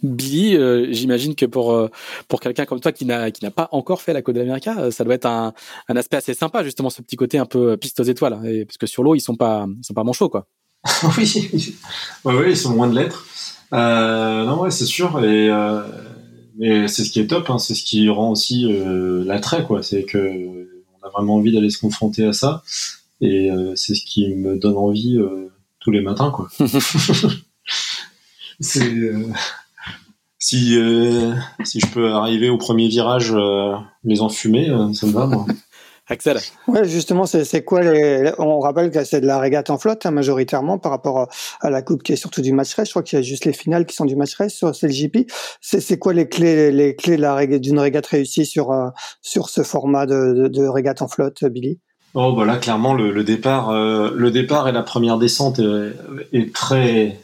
Billy, euh, j'imagine que pour euh, pour quelqu'un comme toi qui n'a qui n'a pas encore fait la Côte d'Amérique, euh, ça doit être un, un aspect assez sympa justement ce petit côté un peu piste aux étoiles, hein, et, parce que sur l'eau ils sont pas ils sont pas manchots quoi. oui, oui, oui, ils sont loin de l'être. non, ouais, c'est sûr. Et mais c'est ce qui est top, hein, c'est ce qui rend aussi l'attrait, quoi. C'est que on a vraiment envie d'aller se confronter à ça, et c'est ce qui me donne envie tous les matins, quoi. c'est si euh, si je peux arriver au premier virage euh, les enfumer, euh, ça me va moi. Axel. Ouais, justement, c'est quoi les. On rappelle que c'est de la régate en flotte hein, majoritairement par rapport à la coupe qui est surtout du match race. Je crois qu'il y a juste les finales qui sont du match race sur CLJP. C'est quoi les clés les clés d'une régate réussie sur sur ce format de, de, régate en flotte, Billy? Oh voilà, bah clairement le, le départ le départ et la première descente est, est très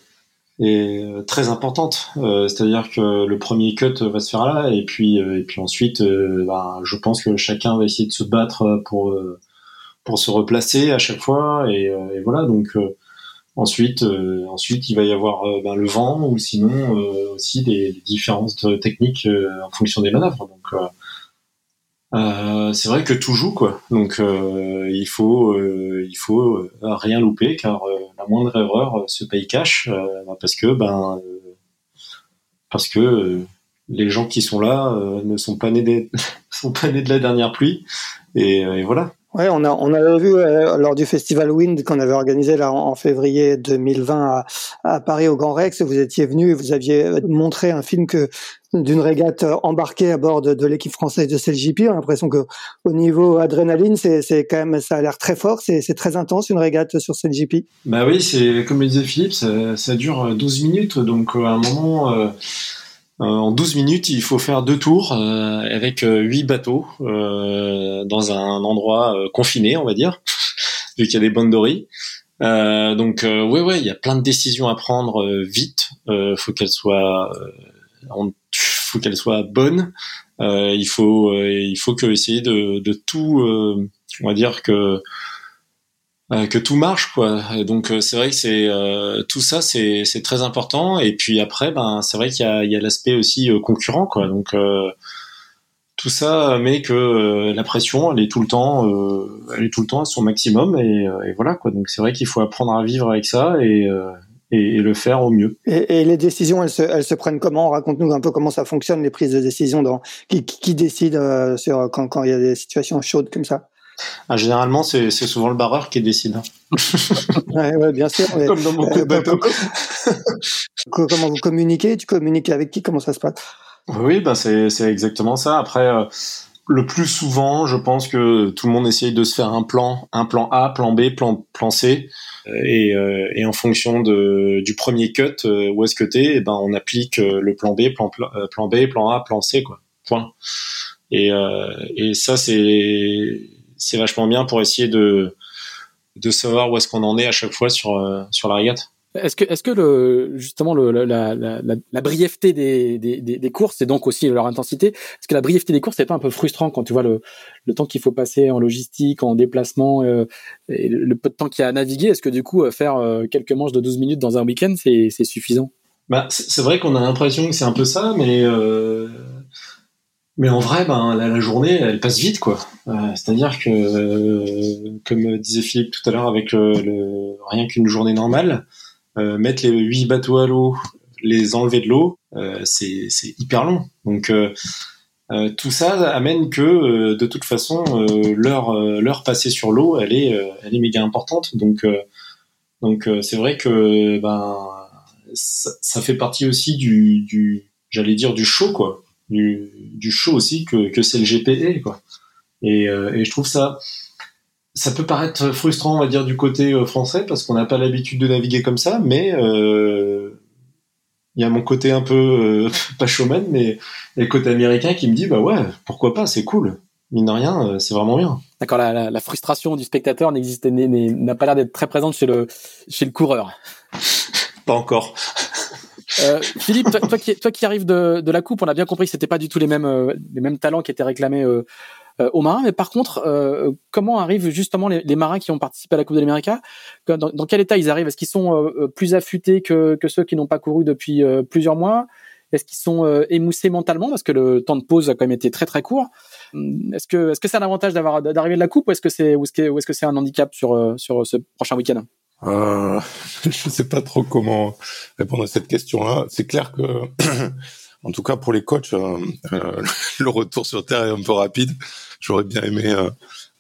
est euh, très importante. Euh, c'est-à-dire que le premier cut va se faire là, et puis euh, et puis ensuite, ben, je pense que chacun va essayer de se battre pour pour se replacer à chaque fois, et, et voilà. Donc ensuite, ensuite, il va y avoir ben, le vent, ou sinon aussi des, différences techniques en fonction des manœuvres. Donc euh, c'est vrai que tout joue quoi. Donc euh, il faut euh, il faut rien louper car la moindre erreur se paye cash parce que ben parce que les gens qui sont là ne sont pas nés des, sont pas nés de la dernière pluie et voilà. Ouais, on a on avait vu lors du festival Wind qu'on avait organisé là en, février 2020 à, à, Paris au Grand Rex, vous étiez venu et vous aviez montré un film que d'une régate embarquée à bord de, l'équipe française de CLJP. On a l'impression que au niveau adrénaline, c'est, quand même, ça a l'air très fort, c'est, très intense une régate sur CLJP. Bah oui, c'est comme disait Philippe, ça, dure 12 minutes, donc euh, à un moment. Euh, euh, en 12 minutes, il faut faire deux tours avec huit bateaux dans un endroit confiné, on va dire, vu qu'il y a des banderies. donc ouais, ouais, il y a plein de décisions à prendre vite. faut qu'elles soient faut qu'elle soit bonne. Euh, il faut euh, il faut que essayer de, de tout, euh, on va dire que que tout marche quoi. donc c'est vrai que c'est tout ça c'est c'est très important. Et puis après ben c'est vrai qu'il y a il y a l'aspect aussi concurrent quoi. Donc tout ça met que la pression elle est tout le temps elle est tout le temps à son maximum et, et voilà quoi donc c'est vrai qu'il faut apprendre à vivre avec ça et, et, le faire au mieux. Et, les décisions, elles se, elles se prennent comment? Raconte-nous un peu comment ça fonctionne, les prises de décision. Dans, qui, qui décide euh, sur, quand, quand il y a des situations chaudes comme ça ah, généralement, c'est souvent le barreur qui décide. ouais, ouais, bien sûr. Comme dans beaucoup de euh, bateaux. comment vous communiquez Tu communiques avec qui Comment ça se passe? Oui, ben c'est exactement ça. Après, euh, le plus souvent, je pense que tout le monde essaye de se faire un plan, un plan A, plan B, plan, plan C, et, euh, et en fonction de, du premier cut, euh, où est-ce que t'es, eh ben on applique euh, le plan B, plan, plan B, plan A, plan C, quoi. Point. Et, et ça c'est c'est vachement bien pour essayer de de savoir où est-ce qu'on en est à chaque fois sur sur la régate. Est-ce que, est-ce que le, justement le, la, la, la, brièveté des, des, des, courses et donc aussi leur intensité, est-ce que la brièveté des courses c'est pas un peu frustrant quand tu vois le, le temps qu'il faut passer en logistique, en déplacement, euh, et le peu de temps qu'il y a à naviguer Est-ce que du coup euh, faire euh, quelques manches de 12 minutes dans un week-end c'est, c'est suffisant? Bah, c'est vrai qu'on a l'impression que c'est un peu ça, mais euh, mais en vrai, ben la, journée, elle passe vite, quoi. C'est-à-dire que, comme disait Philippe tout à l'heure, avec le, le rien qu'une journée normale, euh, mettre les huit bateaux à l'eau, les enlever de l'eau, euh, c'est hyper long. Donc euh, tout ça amène que de toute façon l'heure l'heure passée sur l'eau, elle est elle est méga importante. Donc donc c'est vrai que ben ça, ça, fait partie aussi du, du j'allais dire du show quoi, du, du show aussi que, que c'est le GPE quoi. Et, et je trouve ça ça peut paraître frustrant, on va dire, du côté français, parce qu'on n'a pas l'habitude de naviguer comme ça, mais euh, il y a mon côté un peu, euh, pas showman, mais le côté américain qui me dit, bah ouais, pourquoi pas, c'est cool. Mine de rien, euh, c'est vraiment bien. D'accord, la, la, frustration du spectateur n'existe, n'a pas l'air d'être très présente chez le, chez le coureur. pas encore. Euh, Philippe, toi, qui, toi qui arrives de, de la coupe, on a bien compris que c'était pas du tout les mêmes, euh, les mêmes talents qui étaient réclamés euh, euh, aux marins. Mais par contre, comment arrivent justement les, les, marins qui ont participé à la Coupe de l'Amérique dans, dans, quel état ils arrivent? Est-ce qu'ils sont plus affûtés que, que, ceux qui n'ont pas couru depuis plusieurs mois? Est-ce qu'ils sont émoussés mentalement? Parce que le temps de pause a quand même été très très court. Hum, Est-ce que est-ce que c'est un avantage d'avoir d'arriver de la Coupe ou est-ce que c'est ou est-ce que c'est un handicap sur sur ce prochain week-end? Euh, je sais pas trop comment répondre à cette question-là. C'est clair que en tout cas, pour les coachs, euh, euh, le retour sur Terre est un peu rapide. J'aurais bien aimé euh,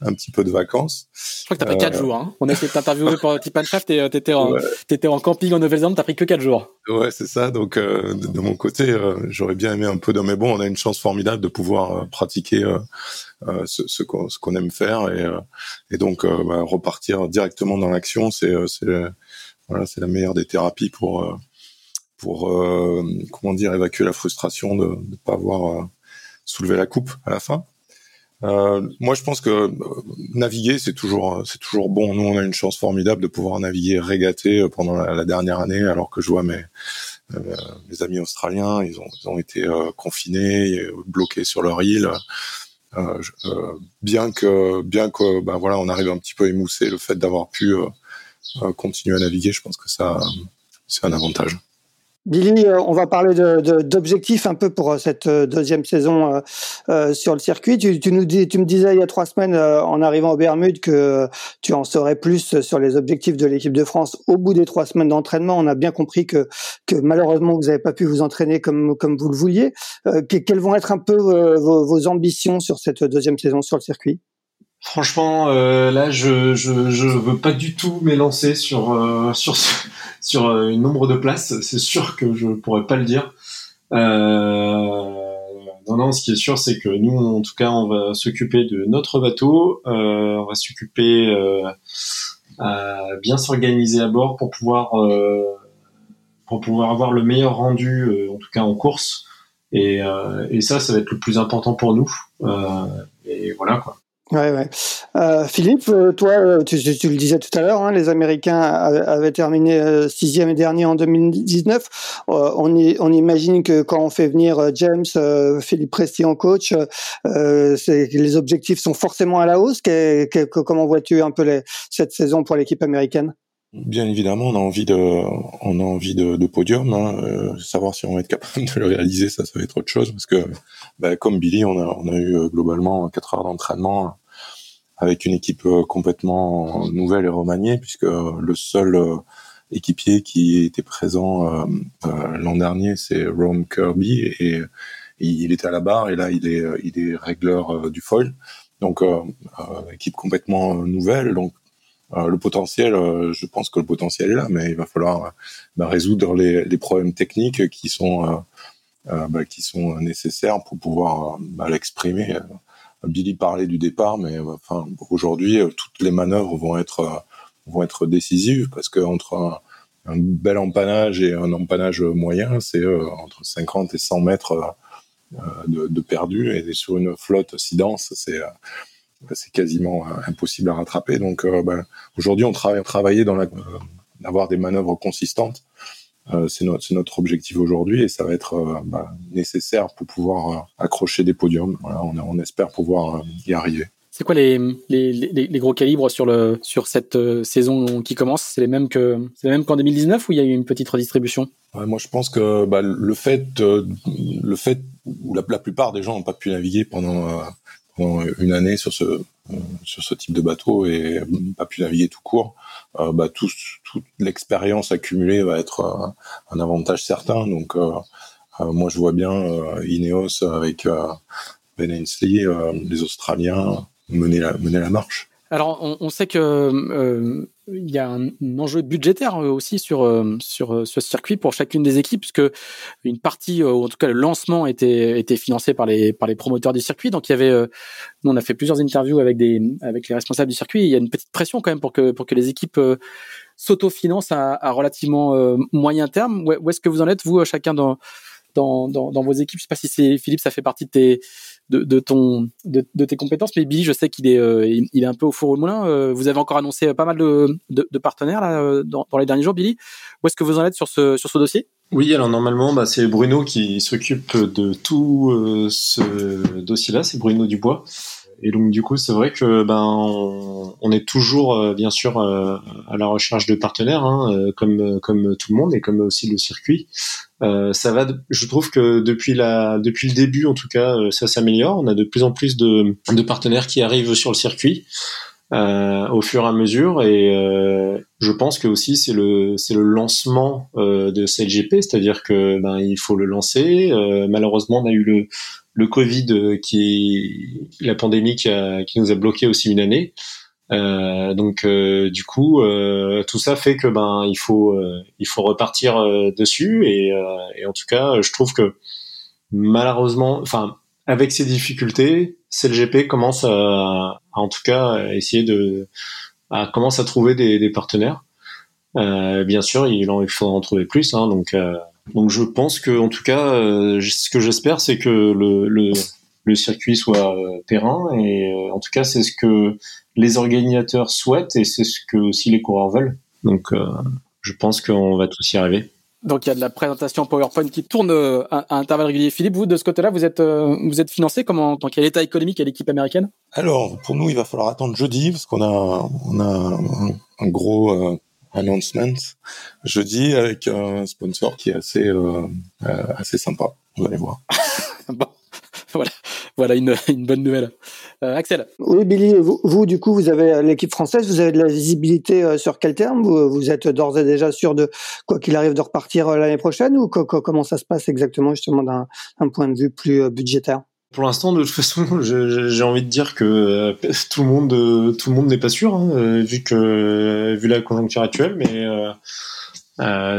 un petit peu de vacances. Je crois que t'as pris quatre jours. Hein. On a essayé de t'interviewer pour Tip and Shaft et t'étais en, ouais. en camping en Nouvelle-Zélande, t'as pris que quatre jours. Ouais, c'est ça. Donc, de, de, mon côté, j'aurais bien aimé un peu de... Mais bon, on a une chance formidable de pouvoir pratiquer ce, ce qu'on aime faire et, et donc bah, repartir directement dans l'action, c'est voilà, c'est la meilleure des thérapies pour pour euh, comment dire évacuer la frustration de ne pas avoir euh, soulevé la coupe à la fin. Euh, moi, je pense que naviguer, c'est toujours, c'est toujours bon. Nous, on a une chance formidable de pouvoir naviguer régater pendant la, dernière année, alors que je vois mes, mes amis australiens, ils ont, ils ont été confinés, bloqués sur leur île. bien que, bien que, ben voilà, on arrive un petit peu à émousser le fait d'avoir pu continuer à naviguer. Je pense que ça, c'est un avantage. Billy, euh, on va parler d'objectifs de, un peu pour euh, cette euh, deuxième saison euh, sur le circuit. Tu, tu, nous dis, tu me disais il y a trois semaines en arrivant au Bermude que tu en saurais plus sur les objectifs de l'équipe de France au bout des trois semaines d'entraînement. On a bien compris que, que malheureusement vous n'avez pas pu vous entraîner comme, comme vous le vouliez. Euh, quelles vont être un peu vos, vos ambitions sur cette deuxième saison sur le circuit? Franchement, euh, là, je, je je veux pas du tout m'élancer sur euh, sur sur un euh, nombre de places. C'est sûr que je pourrais pas le dire. Euh, non, non. Ce qui est sûr, c'est que nous, en tout cas, on va s'occuper de notre bateau. Euh, on va s'occuper euh, à bien s'organiser à bord pour pouvoir pour pouvoir avoir le meilleur rendu, en tout cas en course. Et, et ça, ça va être le plus important pour nous. et voilà quoi. Ouais. Euh, Philippe, euh, toi, euh, tu, le disais tout à l'heure, hein, les Américains avaient terminé sixième et dernier en 2019. Euh, on, on imagine que quand on fait venir James, Philippe Presti en coach, les objectifs sont forcément à la hausse. Comment vois-tu un peu cette saison pour l'équipe américaine? Bien évidemment, on a envie de podium. Hein. savoir si on va être capable de le réaliser, ça, ça va être autre chose, parce que, bah, comme Billy, on a, on a eu globalement quatre heures d'entraînement avec une équipe euh, complètement nouvelle et remaniée, puisque le seul euh, équipier qui était présent euh, l'an dernier, c'est Rome Kirby, et, il était à la barre, et là, il est, régleur du foil. Donc, équipe complètement nouvelle. Donc, le potentiel, je pense que le potentiel est là, mais il va falloir bah, résoudre les, problèmes techniques qui sont bah, nécessaires pour pouvoir bah, l'exprimer Billy parlait du départ, mais euh, enfin aujourd'hui euh, toutes les manœuvres vont être euh, vont être décisives parce que entre un, bel empannage et un empannage moyen, c'est entre 50 et 100 mètres de, perdu et sur une flotte si dense, c'est c'est quasiment impossible à rattraper. Donc ben, aujourd'hui, on travaille travailler dans la d'avoir des manœuvres consistantes c'est notre, notre, objectif aujourd'hui et ça va être euh, bah, nécessaire pour pouvoir euh, accrocher des podiums. Voilà, on, on, espère pouvoir y arriver. C'est quoi les, les, les, les, gros calibres sur, le, sur cette saison qui commence? C'est les mêmes que c'est les mêmes qu'en 2019 ou il y a eu une petite redistribution? Ouais, Moi, je pense que bah, le fait, le fait où la, la plupart des gens n'ont pas pu naviguer pendant, pendant une année sur ce, sur ce type de bateau et pas pu naviguer tout court, euh, bah, tout, toute l'expérience accumulée va être euh, un avantage certain. Donc, euh, moi, je vois bien Ineos avec Ben Ainsley, les Australiens, mener la, mener la marche. Alors, on, sait que euh, il y a un, enjeu budgétaire euh, aussi sur euh, sur ce circuit pour chacune des équipes, puisque une partie, ou en tout cas le lancement, était était financé par les par les promoteurs du circuit. Donc, il y avait, nous, on a fait plusieurs interviews avec des avec les responsables du circuit. il y a une petite pression quand même pour que pour que les équipes s'autofinancent à, à relativement moyen terme. Où, est-ce que vous en êtes vous, chacun dans dans, dans, dans vos équipes? Je sais pas si c'est Philippe, ça fait partie de tes de, ton de, tes compétences. Mais Billy, je sais qu'il est euh, il est un peu au four au moulin. Euh, vous avez encore annoncé pas mal de, de, partenaires là euh, dans, dans, les derniers jours, Billy. Où est-ce que vous en êtes sur ce sur ce dossier? Oui, alors normalement, bah, c'est Bruno qui s'occupe de tout ce dossier-là. C'est Bruno Dubois. Et donc du coup, c'est vrai que ben on, est toujours bien sûr à la recherche de partenaires, hein, comme comme tout le monde et comme aussi le circuit. Euh, ça va. Je trouve que depuis la, depuis le début, en tout cas, euh, ça s'améliore. On a de plus en plus de, de partenaires qui arrivent sur le circuit. Euh, au fur et à mesure et euh, je pense que aussi c'est le c'est le lancement euh, de CLGP c'est-à-dire que ben il faut le lancer malheureusement on a eu le le Covid qui la pandémie qui, a, qui nous a bloqué aussi une année euh, donc euh, du coup, euh, tout ça fait que ben il faut il faut repartir dessus et, et, en tout cas, je trouve que malheureusement, enfin avec ces difficultés, CLGP commence à, en tout cas à essayer de à, commence à trouver des, des partenaires. bien sûr, il en il faut en trouver plus. Hein, donc donc je pense que en tout cas, ce que j'espère, c'est que le, le le circuit soit terrain et en tout cas c'est ce que les organisateurs souhaitent et c'est ce que aussi les coureurs veulent. Donc, euh, je pense qu'on va tous y arriver. Donc il y a de la présentation PowerPoint qui tourne euh, à, intervalles réguliers. Philippe, vous de ce côté-là, vous êtes euh, vous êtes financé comment dans quel état économique à l'équipe américaine? Alors pour nous, il va falloir attendre jeudi parce qu'on a on a un, gros announcement jeudi avec un sponsor qui est assez assez sympa. Vous allez voir. bon, voilà, voilà une, une bonne nouvelle. Euh, Axel. Oui, Billy, vous, du coup, vous avez euh, l'équipe française, vous avez de la visibilité euh, sur quel terme? Vous, êtes d'ores et déjà sûr de quoi qu'il arrive de repartir l'année prochaine ou comment ça se passe exactement justement d'un point de vue plus budgétaire? Pour l'instant, de toute façon, j'ai envie de dire que tout le monde, tout le monde n'est pas sûr, hein, vu que vu la conjoncture actuelle, mais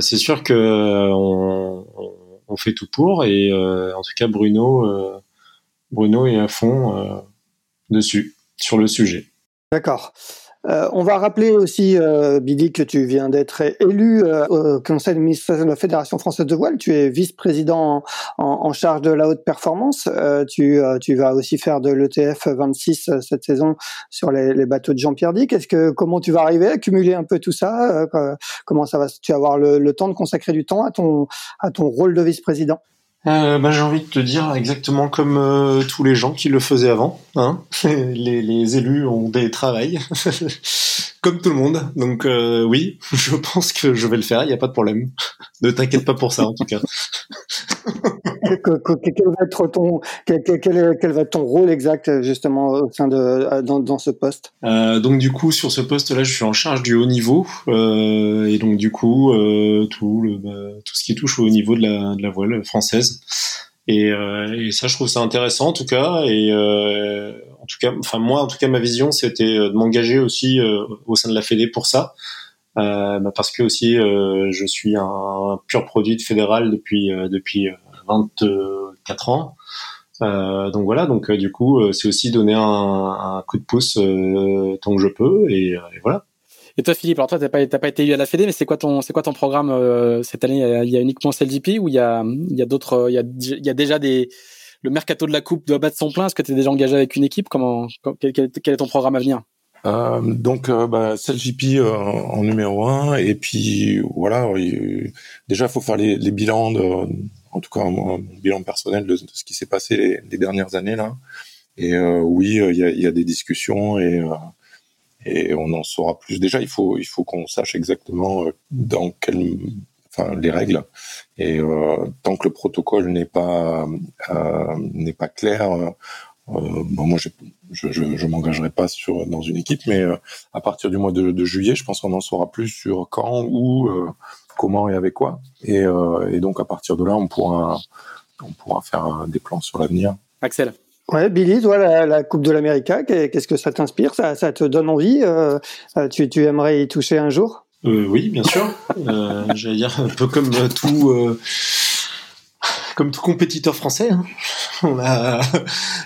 c'est sûr que on, fait tout pour, et en tout cas, Bruno, Bruno est à fond dessus, sur le sujet. D'accord. Euh, on va rappeler aussi, euh, Billy, que tu viens d'être élu euh, au conseil d'administration de la Fédération française de voile. Tu es vice-président en, charge de la haute performance. tu, tu vas aussi faire de l'ETF 26 cette saison sur les, bateaux de Jean-Pierre Dick. Est-ce que comment tu vas arriver à cumuler un peu tout ça Comment ça va Tu vas avoir le, le, temps de consacrer du temps à ton à ton rôle de vice-président? Euh, bah, j'ai envie de te dire exactement comme euh, tous les gens qui le faisaient avant. Hein les, élus ont des travails, comme tout le monde. Donc euh, oui, je pense que je vais le faire. Il n'y a pas de problème. ne t'inquiète pas pour ça, en tout cas. Quel, va être ton quel, quel, va être ton rôle exact justement au sein de dans, dans ce poste? Euh, Donc du coup sur ce poste-là, je suis en charge du haut niveau euh, et donc du coup euh, tout le bah, tout ce qui touche au haut niveau de la, de la voile française. Et, euh, et, ça, je trouve ça intéressant en tout cas. Et euh, en tout cas, enfin moi, en tout cas, ma vision, c'était de m'engager aussi au sein de la Fédé pour ça. Euh, bah parce que aussi je suis un pur produit de fédéral depuis depuis 24 ans. Euh, donc voilà, donc euh, du coup, euh, c'est aussi donner un, un, coup de pouce euh, tant que je peux, et, et, voilà. Et toi, Philippe, alors toi, t'as pas, pas été élu à la Fédé, mais c'est quoi ton, c'est quoi ton programme cette année? Il y a uniquement CLGP ou il y a, il y a d'autres, il y a, il y a déjà des, le mercato de la coupe doit battre son plein? Est-ce que tu es déjà engagé avec une équipe? Comment, quel, quel, est ton programme à venir? Euh, donc euh, bah, en numéro un et puis voilà déjà il faut faire les, les bilans de, en tout cas mon bilan personnel de, ce qui s'est passé les, dernières années là. Et euh, oui, euh, il y a, des discussions et euh, et on en saura plus. Déjà, il faut qu'on sache exactement dans quel enfin les règles et tant que le protocole n'est pas clair bon, moi je je, m'engagerai pas dans une équipe mais à partir du mois de, de juillet je pense qu'on en saura plus sur quand où comment et avec quoi. Et, euh, et, donc à partir de là, on pourra, on pourra faire des plans sur l'avenir. Axel Ouais, Billy, toi, la, Coupe de l'Amérique, qu'est-ce que ça t'inspire? Ça, ça te donne envie tu, tu aimerais y toucher un jour? Oui, bien sûr. J'allais dire un peu comme tout comme tout compétiteur français. Hein. On a,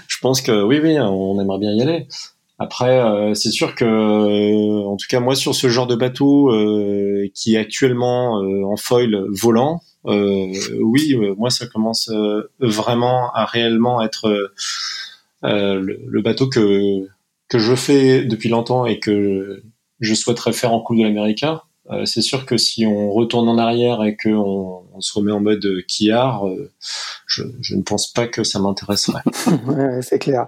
je pense que oui, oui, on aimerait bien y aller. Après, euh, c'est sûr que, euh, en tout cas, moi, sur ce genre de bateau euh, qui est actuellement en foil volant, oui, moi, ça commence vraiment à réellement être le, bateau que que je fais depuis longtemps et que je souhaiterais faire en Coupe de l'Amérique. c'est sûr que si on retourne en arrière et qu'on on se remet en mode quillard, je, je, ne pense pas que ça m'intéresserait. ouais, c'est clair.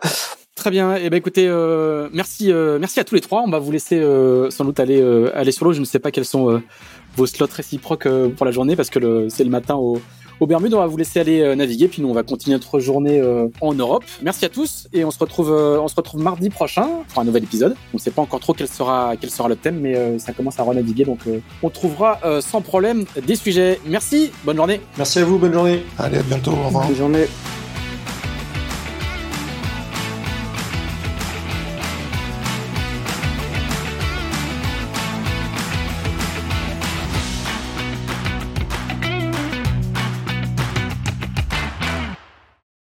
Très bien. Eh ben écoutez, euh, merci, euh, merci à tous les trois. On va vous laisser euh, sans doute aller aller sur l'eau. Je ne sais pas quels sont vos slots réciproques pour la journée parce que c'est le matin au, au Bermude. On va vous laisser aller naviguer, puis nous on va continuer notre journée en Europe. Merci à tous et on se retrouve on se retrouve mardi prochain pour un nouvel épisode. On ne sait pas encore trop quel sera quel sera le thème, mais ça commence à renaviguer, donc on trouvera sans problème des sujets. Merci, bonne journée. Merci à vous, bonne journée. Allez, à bientôt, au revoir. Bonne journée.